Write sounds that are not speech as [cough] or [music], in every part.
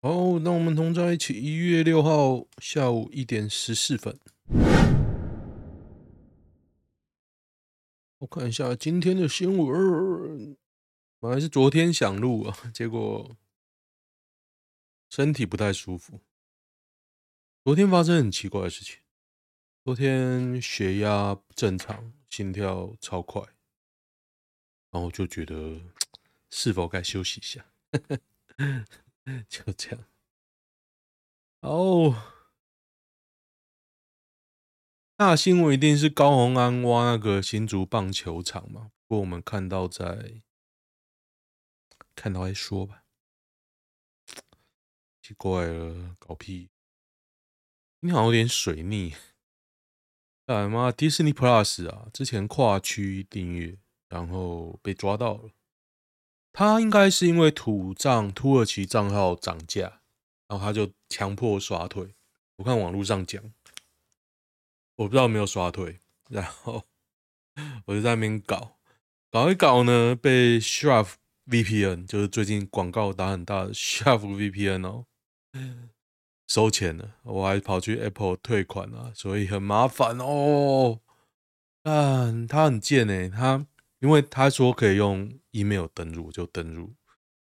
好，那我们同在一起。一月六号下午一点十四分，我看一下今天的新闻。本来是昨天想录啊，结果身体不太舒服。昨天发生很奇怪的事情，昨天血压不正常，心跳超快，然后就觉得 [tsk] 是否该休息一下。[laughs] [laughs] 就这样。哦，大新闻一定是高虹安挖那个新竹棒球场嘛？不过我们看到在看到再说吧。奇怪了，搞屁！你好像有点水逆。哎妈，Disney Plus 啊，之前跨区订阅，然后被抓到了。他应该是因为土账土耳其账号涨价，然后他就强迫刷退。我看网络上讲，我不知道有没有刷退，然后 [laughs] 我就在那边搞，搞一搞呢，被 Sharp VPN，就是最近广告打很大的 Sharp VPN 哦，收钱了，我还跑去 Apple 退款啊，所以很麻烦哦。但他很贱诶，他。因为他说可以用 email 登录，就登录，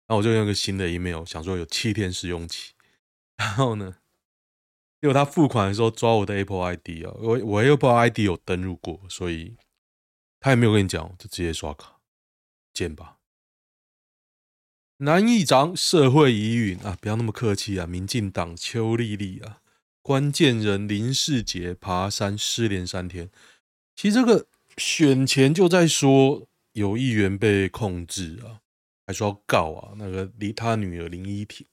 那我就用个新的 email，想说有七天试用期。然后呢，结果他付款的时候抓我的 Apple ID 啊，我我 Apple ID 有登录过，所以他也没有跟你讲，就直接刷卡，见吧。南议长社会疑云啊，不要那么客气啊，民进党邱丽丽啊，关键人林世杰爬山失联三天，其实这个。选前就在说有议员被控制啊，还说要告啊，那个离他女儿林依婷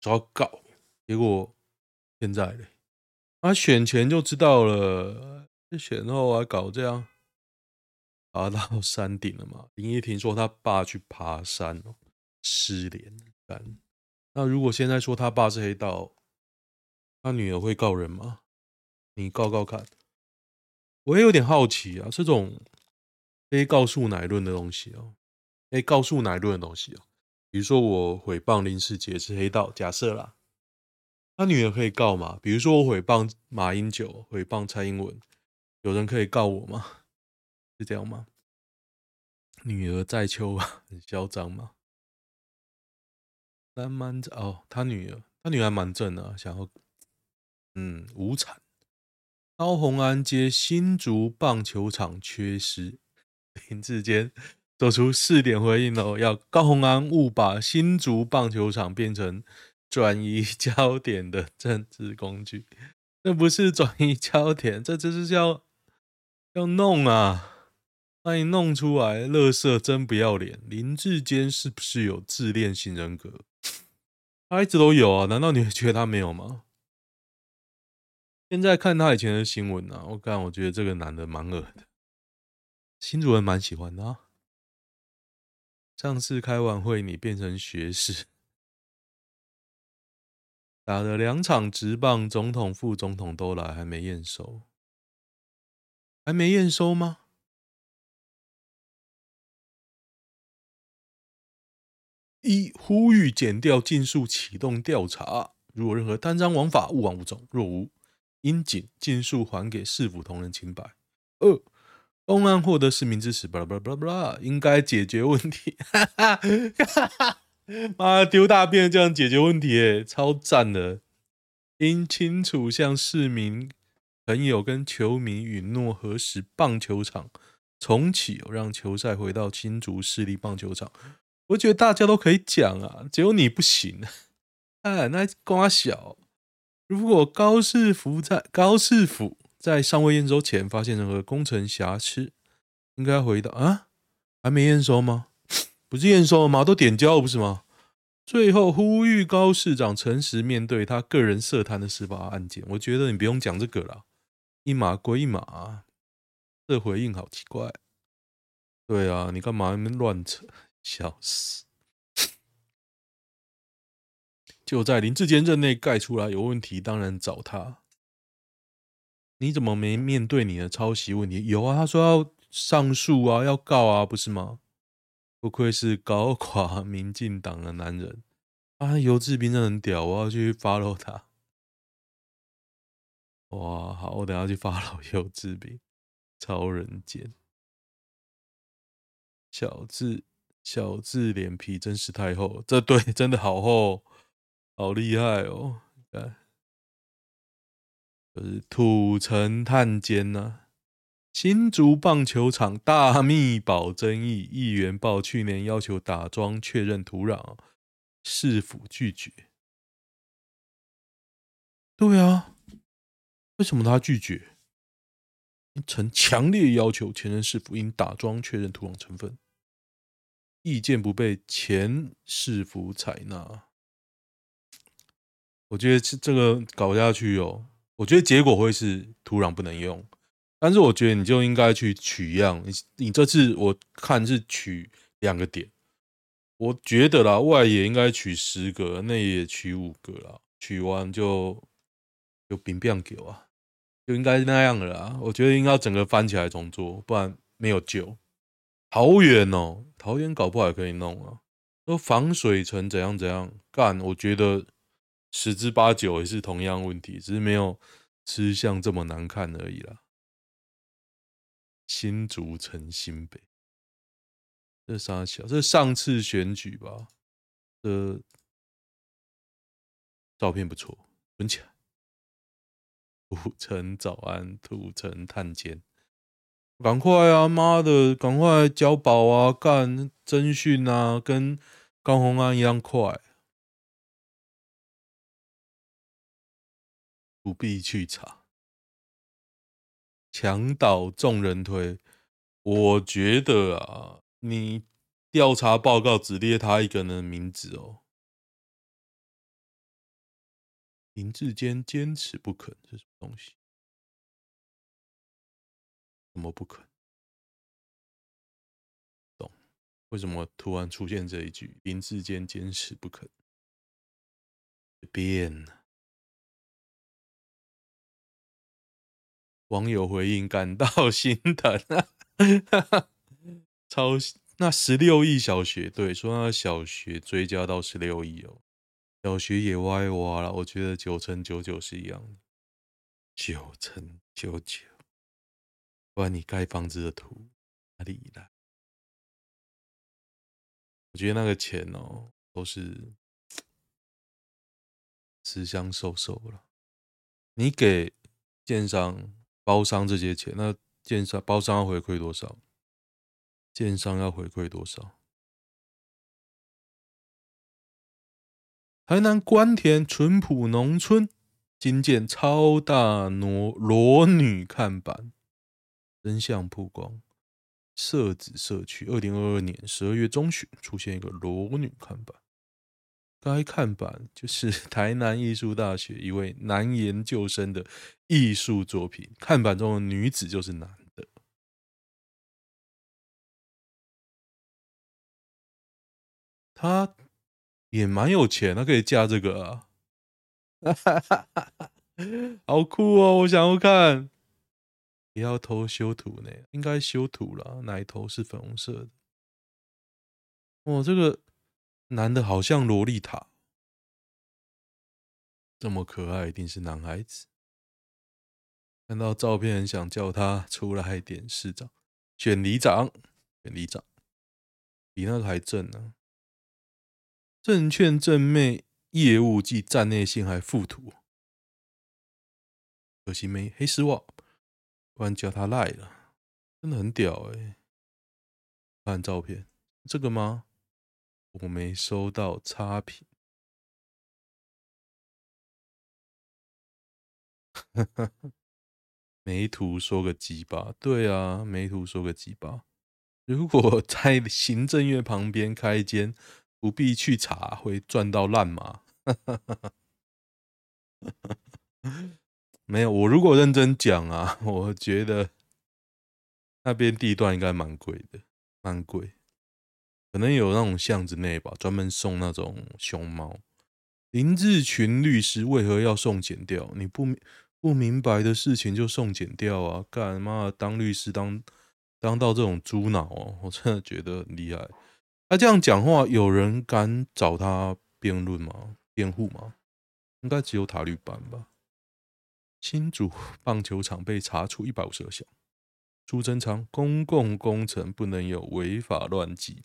说要告，结果现在嘞，他选前就知道了，选后还搞这样，爬到山顶了嘛？林依婷说他爸去爬山哦失联，那如果现在说他爸是黑道，他女儿会告人吗？你告告看。我也有点好奇啊，这种非告诉乃论的东西哦，非告诉乃论的东西哦，比如说我诽谤林世杰是黑道，假设啦，他女儿可以告吗？比如说我诽谤马英九，诽谤蔡英文，有人可以告我吗？[laughs] 是这样吗？女儿在秋啊，很嚣张吗？蛮蛮哦，他女儿，他女儿蛮正的，想要嗯无产。高虹安接新竹棒球场缺失，林志坚做出四点回应哦，要高虹安勿把新竹棒球场变成转移焦点的政治工具，这不是转移焦点，这就是要要弄啊，把你弄出来，乐色真不要脸！林志坚是不是有自恋型人格？[coughs] 他一直都有啊，难道你会觉得他没有吗？现在看他以前的新闻啊，我看我觉得这个男的蛮恶的，新主人蛮喜欢的啊。上次开完会你变成学士，打了两场直棒，总统、副总统都来，还没验收，还没验收吗？一呼吁减掉尽速启动调查，如果任何贪赃枉法，勿往勿重，若无。应尽尽速还给市府同仁清白。二，公安获得市民支持，巴拉巴拉巴拉巴拉，应该解决问题。哈哈哈哈妈丢大便这样解决问题，哎，超赞的。应清楚向市民朋友跟球迷允诺，何时棒球场重启，让球赛回到新竹市立棒球场。我觉得大家都可以讲啊，只有你不行。哎，那瓜小。如果高市府在高市府在尚未验收前发现任何工程瑕疵，应该回答啊，还没验收吗？不是验收了吗？都点交了不是吗？最后呼吁高市长诚实面对他个人涉贪的司法案件。我觉得你不用讲这个了，一码归一码，这回应好奇怪。对啊，你干嘛那么乱扯？笑死！就在林志坚任内盖出来有问题，当然找他。你怎么没面对你的抄袭问题？有啊，他说要上诉啊，要告啊，不是吗？不愧是搞垮 [laughs] 民进党的男人，啊，游志斌真的很屌，我要去 follow 他。哇，好，我等下去 [laughs] follow 游志斌，超人剑。小智，小智脸皮真是太厚，这对真的好厚，好厉害哦！看，就是土城探监呐、啊。新竹棒球场大秘宝争议，议员报去年要求打桩确认土壤，市府拒绝。对啊，为什么他拒绝？曾强烈要求前任市府应打桩确认土壤成分，意见不被前市府采纳。我觉得这这个搞下去哦，我觉得结果会是土壤不能用。但是我觉得你就应该去取样，你你这次我看是取两个点，我觉得啦，外野应该取十个，内野取五个啦，取完就就兵变给我，就应该那样的啦。我觉得应该整个翻起来重做，不然没有救。桃园哦，桃园搞不好也可以弄啊，说防水层怎样怎样干，我觉得十之八九也是同样问题，只是没有吃相这么难看而已啦。新竹城新北，这啥小？这上次选举吧？这照片不错，存起来。土城早安，土城探监，赶快啊！妈的，赶快交保啊！干侦讯啊，跟高虹安一样快，不必去查。墙倒众人推，我觉得啊，你调查报告只列他一个人的名字哦。林志坚坚持不肯，是什么东西？怎么不肯？懂？为什么突然出现这一句？林志坚坚持不肯，变。网友回应感到心疼啊！[laughs] 超那十六亿小学，对，说那小学追加到十六亿哦，小学也挖一挖了。我觉得九成九九是一样的，九成九九。不然你盖房子的图哪里来？我觉得那个钱哦，都是吃香瘦瘦了。你给建商。包商这些钱，那建商包商要回馈多少？建商要回馈多少？台南官田淳朴农村新建超大裸裸女看板，真相曝光，社子社区二零二二年十二月中旬出现一个裸女看板。该看板就是 [laughs] 台南艺术大学一位男研究生的艺术作品，看板中的女子就是男的。他也蛮有钱，他可以架这个啊，[laughs] 好酷哦！我想要看，也要偷修图呢，应该修图了，奶头是粉红色的。哦，这个。男的好像萝莉塔，这么可爱，一定是男孩子。看到照片，很想叫他出来点市长，选里长，选里长，比那个还正呢、啊。证券正妹业务及站内性还附图，可惜没黑丝袜，不然叫他赖了，真的很屌哎、看照片，这个吗？我没收到差评，[laughs] 没图说个鸡巴，对啊，没图说个鸡巴。如果 [laughs] 在行政院旁边开间，不必去查，会赚到烂吗？[laughs] 没有，我如果认真讲啊，我觉得那边地段应该蛮贵的，蛮贵。可能有那种巷子内吧，专门送那种熊猫。林志群律师为何要送剪掉？你不不明白的事情就送剪掉啊？干妈当律师当当到这种猪脑哦，[laughs] 我真的觉得很厉害。他这样讲话，有人敢找他辩论吗？辩护吗？应该只有塔律班吧。新竹棒球场被查出一百五十二项。苏贞昌，公共工程不能有违法乱纪，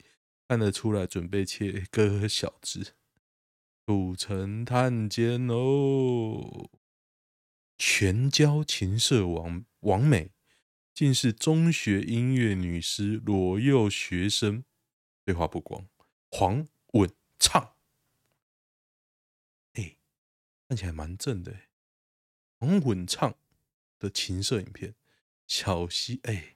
看得出来准备切割小枝。土城探监哦，全交情色王王美，竟是中学音乐女师裸诱学生，对话曝光，黄稳畅。看起来蛮正的，黄稳唱的情色影片，小溪哎，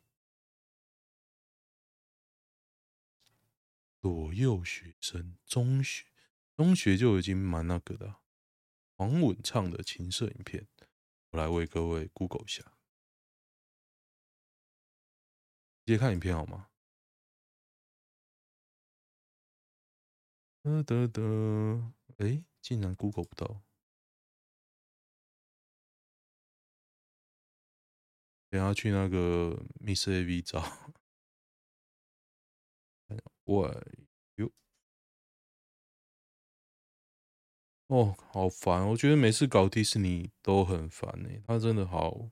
左右学生，中学中学就已经蛮那个的，黄稳畅的情色影片，我来为各位 Google 一下，直接看影片好吗？得得得，哎，竟然 Google 不到。等下去那个 Miss AV 找，喂哟，哦，好烦！我觉得每次搞迪士尼都很烦呢，他真的好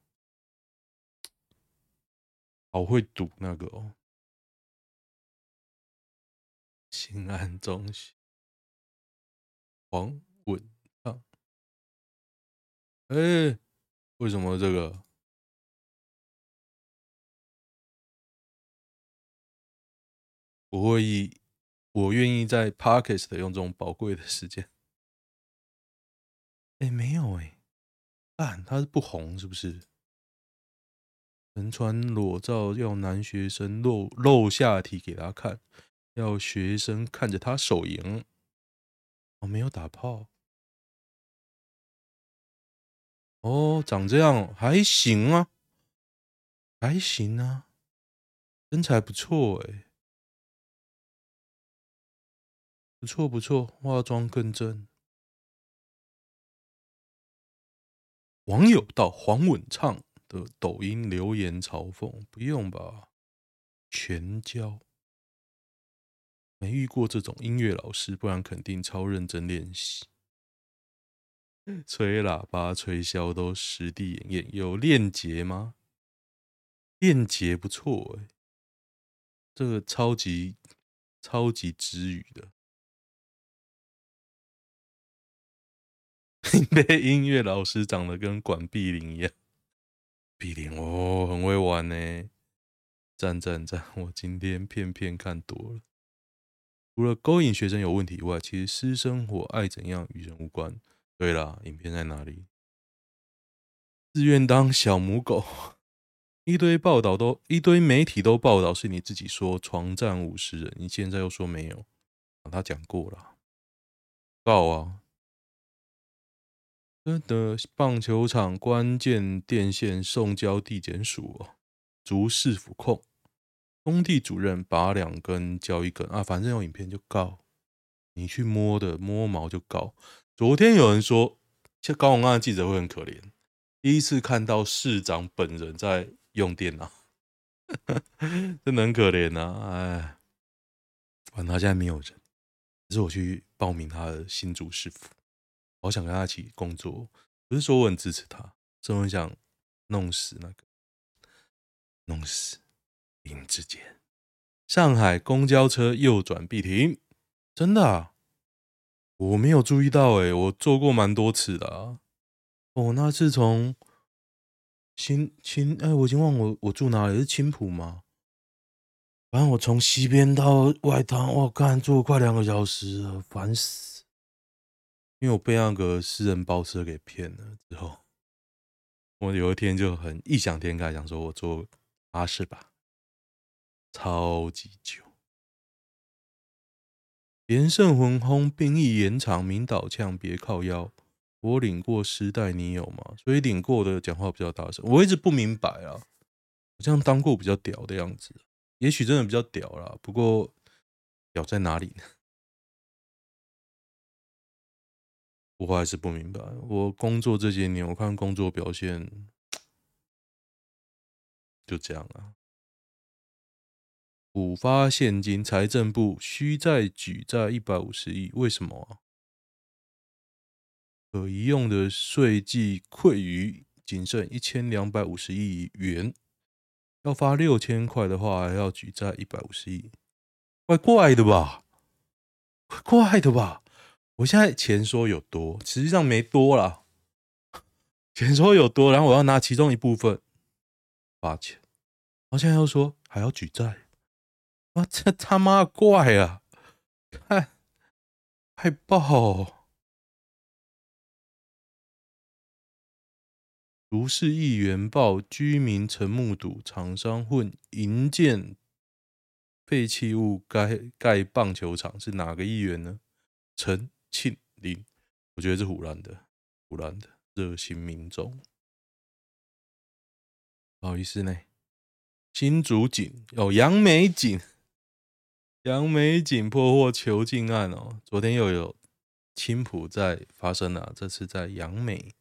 好会赌那个哦。新安中学，黄稳畅，哎，为什么这个？我会以，我愿意在 Podcast 用这种宝贵的时间。哎，没有哎，啊，他是不红是不是？身穿裸照要男学生露露下体给他看，要学生看着他手淫。我没有打炮。哦，长这样还行啊，还行啊，身材不错哎。不错不错，化妆更正。网友到黄稳畅的抖音留言嘲讽：“不用吧，全交。没遇过这种音乐老师，不然肯定超认真练习。吹喇叭、吹箫都实地演练，有练节吗？练节不错哎，这个超级超级支语的。” [laughs] 被音乐老师长得跟管碧玲一样，碧玲哦，很会玩呢，赞赞赞！我今天片片看多了，除了勾引学生有问题以外，其实私生活爱怎样与人无关。对啦，影片在哪里？自愿当小母狗，[laughs] 一堆报道都一堆媒体都报道是你自己说床战五十人，你现在又说没有，他讲过了，告啊！的棒球场关键电线送交地检署哦，竹市府控工地主任拔两根交一根啊，反正有影片就告，你去摸的摸毛就告。昨天有人说，像高虹安的记者会很可怜，第一次看到市长本人在用电脑，[laughs] 真的很可怜呐、啊，哎，反正他现在没有人，可是我去报名他的新竹市府。好想跟他一起工作，不是说我很支持他，是我很想弄死那个，弄死林志坚。上海公交车右转必停，真的啊？我没有注意到诶，我坐过蛮多次的啊。哦，那是从青青哎，我已经忘我我住哪里，是青浦吗？反正我从西边到外滩，我干坐快两个小时了，烦死。因为我被那个私人包车给骗了之后，我有一天就很异想天开，想说我坐巴士吧，超级久。连胜魂轰，兵役延长，明导呛别靠腰。我领过师带，你有吗？所以领过的讲话比较大声。我一直不明白啊，好像当过比较屌的样子，也许真的比较屌啦。不过屌在哪里呢？我还是不明白。我工作这些年，我看工作表现就这样啊。补发现金，财政部需再举债一百五十亿，为什么啊？可移用的税季溃余仅剩一千两百五十亿元，要发六千块的话，还要举债一百五十亿，怪怪的吧？怪 [laughs] 怪的吧？我现在钱说有多，实际上没多啦。[laughs] 钱说有多，然后我要拿其中一部分发钱，然后现在又说还要举债，哇，这他妈怪啊！看，害爆！如是议员报，居民曾目睹厂商混营建废弃物盖盖棒球场，是哪个议员呢？陈庆林，我觉得是湖南的，湖南的。热心民众，不好意思呢。新竹警哦，杨美警，杨美警破获囚禁案哦。昨天又有青浦在发生了，这次在杨美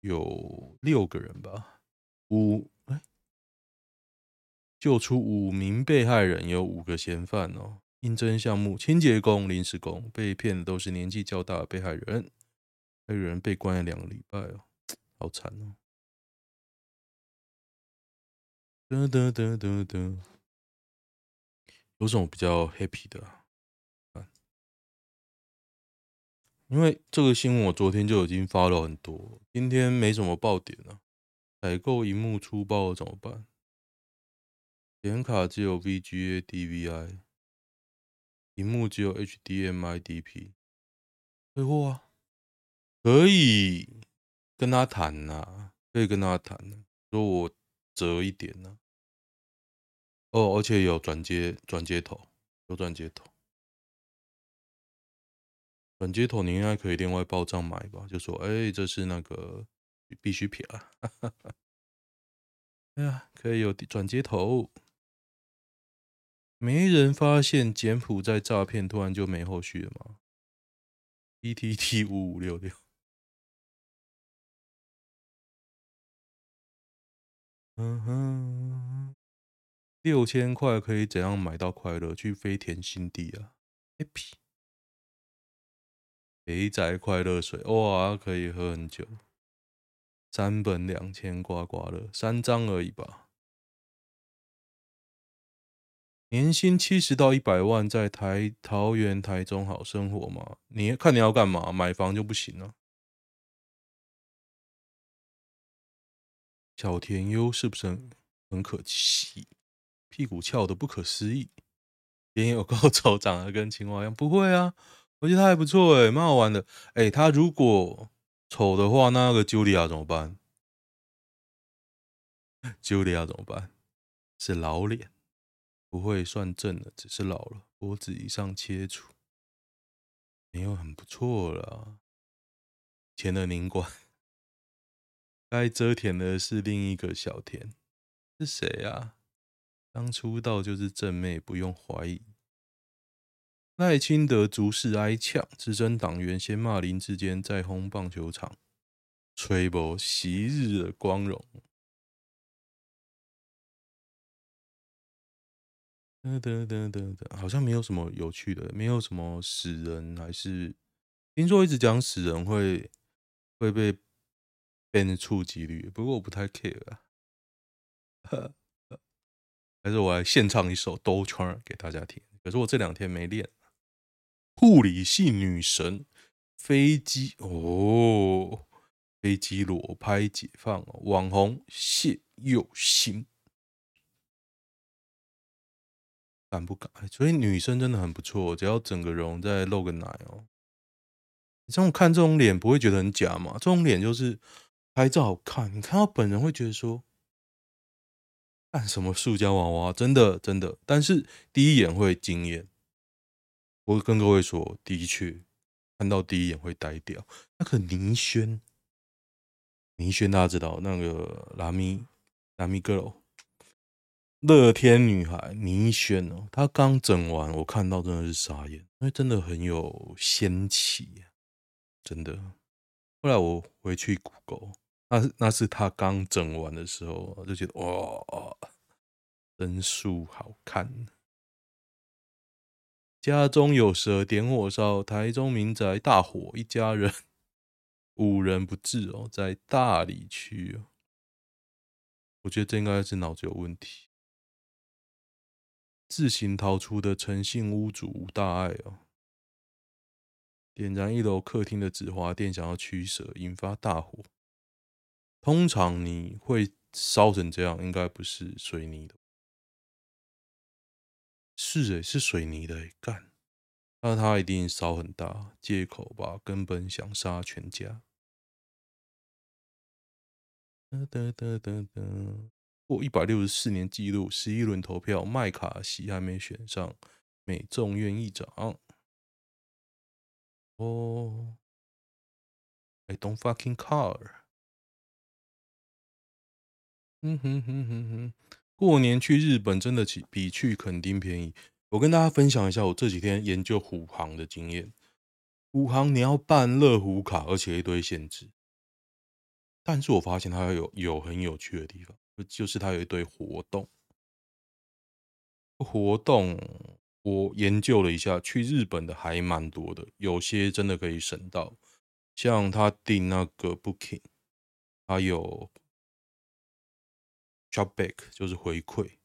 有六个人吧，五哎，救出五名被害人，有五个嫌犯哦。应征项目：清洁工、临时工，被骗的都是年纪较大的被害人。还有人被关了两个礼拜哦，好惨哦！哒哒哒哒哒，有什么比较 happy 的？因为这个新闻我昨天就已经发了很多，今天没什么爆点了。采购萤幕出包了怎么办？显卡只有 VGA、DVI，萤幕只有 HDMI、DP，退货啊！可以跟他谈呐、啊，可以跟他谈、啊，说我折一点呢、啊。哦，而且有转接转接头，有转接头，转接头你应该可以另外报账买吧？就说，哎、欸，这是那个必需品啊。[laughs] 哎呀，可以有转接头。没人发现柬埔寨诈骗突然就没后续了吗？PTT [laughs] 五五六六。嗯哼，六千块可以怎样买到快乐？去飞田新地啊，happy，肥宅快乐水哇，可以喝很久。三本两千刮刮乐，三张而已吧。年薪七十到一百万，在台桃园、台中好生活吗？你看你要干嘛？买房就不行了。小田优是不是很可惜？屁股翘得不可思议，脸有高潮，长得跟青蛙一样。不会啊，我觉得他还不错哎，蛮好玩的。哎，他如果丑的话，那个 Julia 怎么办？[laughs] Julia 怎么办？是老脸，不会算正的，只是老了，脖子以上切除，没有很不错了。前的宁管。该遮填的是另一个小田，是谁啊？刚出道就是正妹，不用怀疑。赖清德逐势挨呛，资深党员先骂林志坚，再轰棒球场，吹薄昔日的光荣。哒哒哒哒哒，好像没有什么有趣的，没有什么死人，还是听说一直讲死人会会被。变成触及率，不过我不太 care 啊。[laughs] 还是我来献唱一首《兜圈》给大家听。可是我这两天没练。护理系女神，飞机哦，飞机裸拍解放，网红谢又欣，敢不敢？所以女生真的很不错，只要整个容再露个奶哦。你这种看这种脸不会觉得很假吗？这种脸就是。拍照好看，你看到本人会觉得说，干什么塑胶娃娃？真的真的，但是第一眼会惊艳。我跟各位说，的确看到第一眼会呆掉。那个倪轩，倪轩大家知道那个拉米拉米 girl，乐天女孩倪轩哦，她刚整完，我看到真的是傻眼，因为真的很有仙气，真的。后来我回去 Google，那那是她刚整完的时候，就觉得哇，真素好看。家中有蛇点火烧，台中民宅大火，一家人 [laughs] 五人不治哦，在大里区哦。我觉得这应该是脑子有问题。自行逃出的诚信屋主吴大爱哦，点燃一楼客厅的纸花店，想要驱蛇，引发大火。通常你会烧成这样，应该不是水泥的。是诶，是水泥的诶，干，那他一定烧很大，借口吧，根本想杀全家。哒哒哒哒哒，过一百六十四年纪录，十一轮投票，麦卡锡还没选上美众院议长。哦，I don't fucking care。嗯哼哼哼哼。过年去日本真的比比去垦丁便宜。我跟大家分享一下我这几天研究虎航的经验。虎航你要办乐虎卡，而且一堆限制。但是我发现它有有很有趣的地方，就是它有一堆活动。活动我研究了一下，去日本的还蛮多的，有些真的可以省到。像他订那个 Booking，还有。Shopback 就是回馈，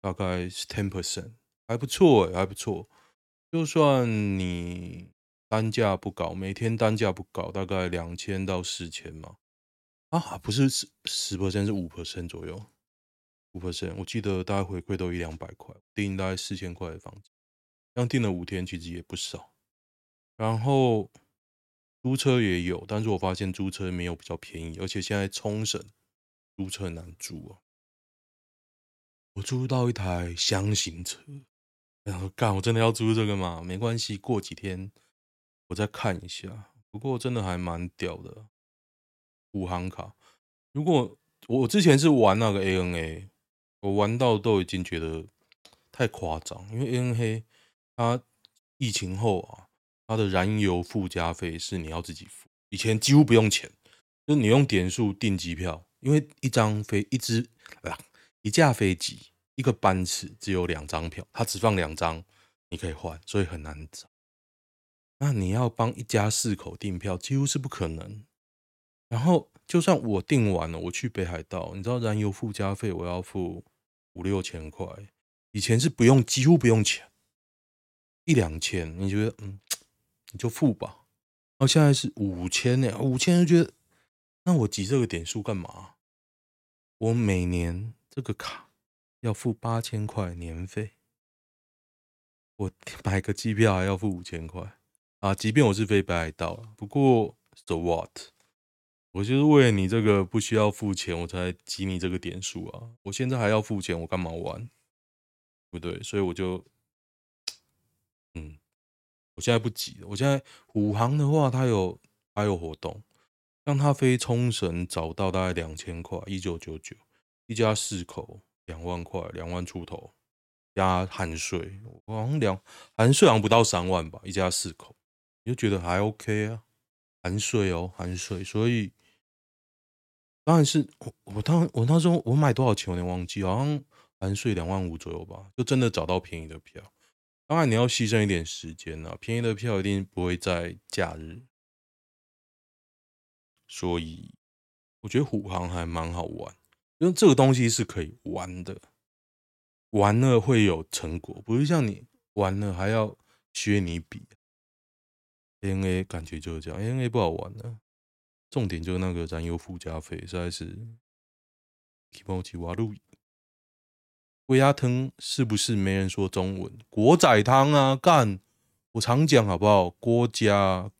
大概是 ten percent，还不错哎，还不错。就算你单价不高，每天单价不高，大概两千到四千嘛。啊，不是十十 percent，是五 percent 左右，五 percent。我记得大概回馈都一两百块，订大概四千块的房子，这样订了五天，其实也不少。然后租车也有，但是我发现租车没有比较便宜，而且现在冲绳。租车很难租啊！我租到一台箱型车，然后干，我真的要租这个吗？没关系，过几天我再看一下。不过真的还蛮屌的，五航卡。如果我之前是玩那个 ANA，我玩到都已经觉得太夸张，因为 ANA 它疫情后啊，它的燃油附加费是你要自己付，以前几乎不用钱，就你用点数订机票。因为一张飞一只啊，一架飞机一个班次只有两张票，它只放两张，你可以换，所以很难找。那你要帮一家四口订票，几乎是不可能。然后就算我订完了，我去北海道，你知道燃油附加费我要付五六千块，以前是不用，几乎不用钱，一两千，你觉得嗯，你就付吧。然后现在是五千呢，五千就觉得。那我集这个点数干嘛？我每年这个卡要付八千块年费，我 [laughs] 买个机票还要付五千块啊！即便我是飞北海道，不过 so what？我就是为了你这个不需要付钱，我才集你这个点数啊！我现在还要付钱，我干嘛玩？不对，所以我就，嗯，我现在不急。我现在虎航的话，它有还有活动。让它飞冲绳找到大概两千块，一九九九，一家四口两万块，两万出头加含税，好像两含税好像不到三万吧，一家四口，你就觉得还 OK 啊，含税哦，含税，所以当然是我我当我那时候我买多少钱我有点忘记，好像含税两万五左右吧，就真的找到便宜的票。当然你要牺牲一点时间啊，便宜的票一定不会在假日。所以我觉得虎航还蛮好玩，因为这个东西是可以玩的，玩了会有成果，不是像你玩了还要削你笔。ANA 感觉就是这样，ANA 不好玩的，重点就是那个燃油附加费实在是。提莫奇瓦路，龟鸭汤是不是没人说中文？国仔汤啊，干！我常讲好不好？郭家。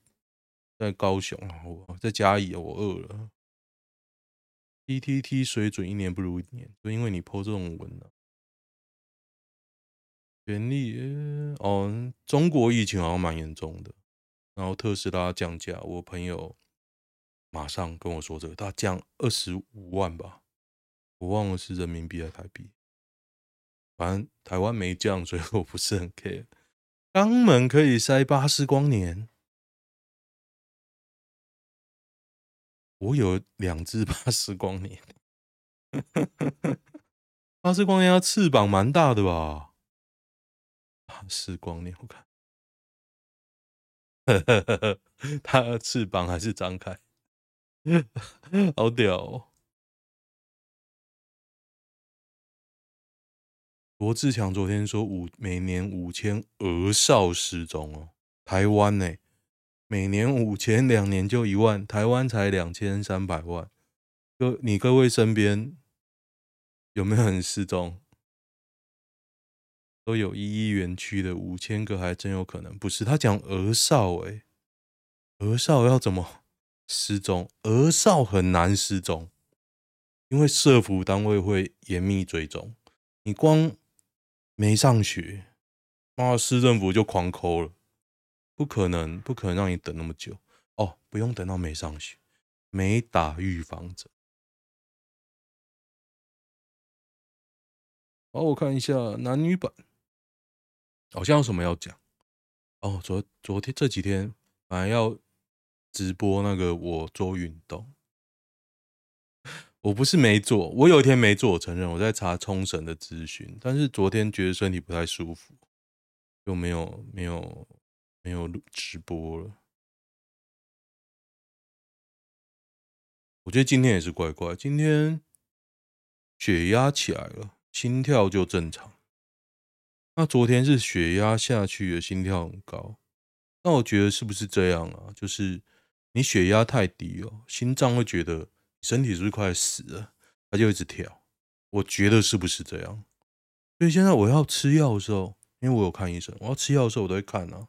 在高雄啊，我在嘉义，我饿了。PTT 水准一年不如一年，就因为你 po 这种文了、啊。权力哦，中国疫情好像蛮严重的，然后特斯拉降价，我朋友马上跟我说这个，他降二十五万吧，我忘了是人民币还是台币。反正台湾没降，所以我不是很 care。肛门可以塞巴斯光年。我有两只巴斯光年，巴斯光年它翅膀蛮大的吧？巴斯光年，我看，[laughs] 它的翅膀还是张开，好屌哦！罗志强昨天说五每年五千儿少失踪哦，台湾呢，每年五千，两年就一万，台湾才两千三百万。各你各位身边有没有人失踪？都有一一园区的五千个，还真有可能。不是他讲鹅少诶，鹅少要怎么失踪？鹅少很难失踪，因为社福单位会严密追踪。你光没上学，那市政府就狂抠了，不可能，不可能让你等那么久哦。不用等到没上学，没打预防针。好，我看一下男女版。好像有什么要讲哦？昨昨天这几天本来要直播那个我做运动，我不是没做，我有一天没做，我承认我在查冲绳的资讯，但是昨天觉得身体不太舒服，就没有没有没有录直播了。我觉得今天也是怪怪，今天血压起来了，心跳就正常。那昨天是血压下去了，心跳很高。那我觉得是不是这样啊？就是你血压太低哦，心脏会觉得身体是不是快死了，它就一直跳。我觉得是不是这样？所以现在我要吃药的时候，因为我有看医生，我要吃药的时候我都会看啊。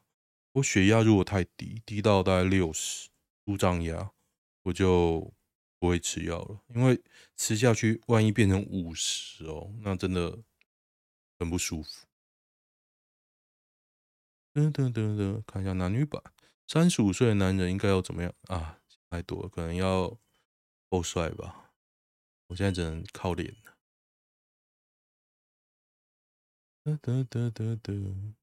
我血压如果太低，低到大概六十，舒张压，我就不会吃药了，因为吃下去万一变成五十哦，那真的很不舒服。噔噔噔噔，看一下男女版。三十五岁的男人应该要怎么样啊？太多了，可能要够帅吧。我现在只能靠脸了。噔噔噔噔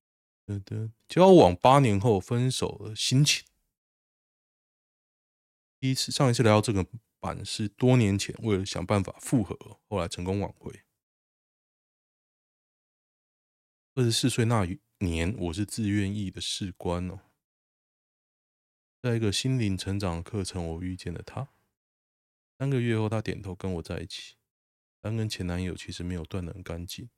噔噔，交往八年后分手的心情。第一次，上一次来到这个版是多年前，为了想办法复合，后来成功挽回。二十四岁那雨。年，我是自愿役的士官哦。在一个心灵成长课程，我遇见了他。三个月后，他点头跟我在一起。但跟前男友其实没有断得很干净，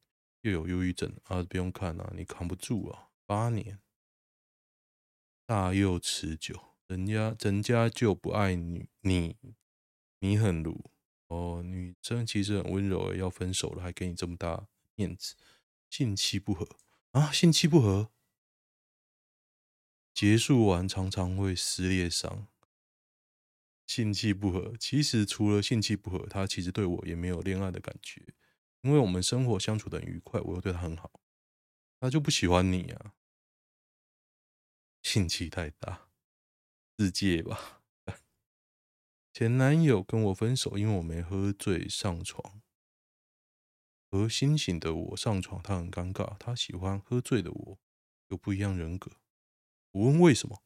又有忧郁症啊，不用看啊，你扛不住啊。八年，大又持久，人家人家就不爱你，你你很鲁哦。女生其实很温柔，要分手了还给你这么大面子，性气不合。啊，性气不合，结束完常常会撕裂伤。性气不合，其实除了性气不合，他其实对我也没有恋爱的感觉，因为我们生活相处得很愉快，我又对他很好，他就不喜欢你啊。性气太大，自戒吧。[laughs] 前男友跟我分手，因为我没喝醉上床。和清醒的我上床，他很尴尬。他喜欢喝醉的我，有不一样人格。我问为什么，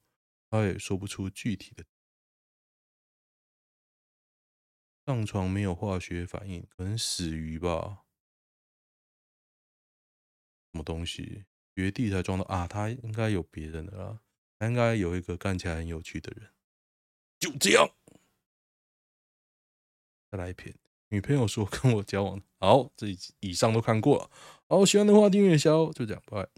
他也说不出具体的。上床没有化学反应，可能死鱼吧？什么东西？绝地才装到啊？他应该有别人的啦，他应该有一个看起来很有趣的人。就这样，再来一篇。女朋友说跟我交往，好，这以上都看过了。好，喜欢的话订阅一下哦，就这样，拜拜。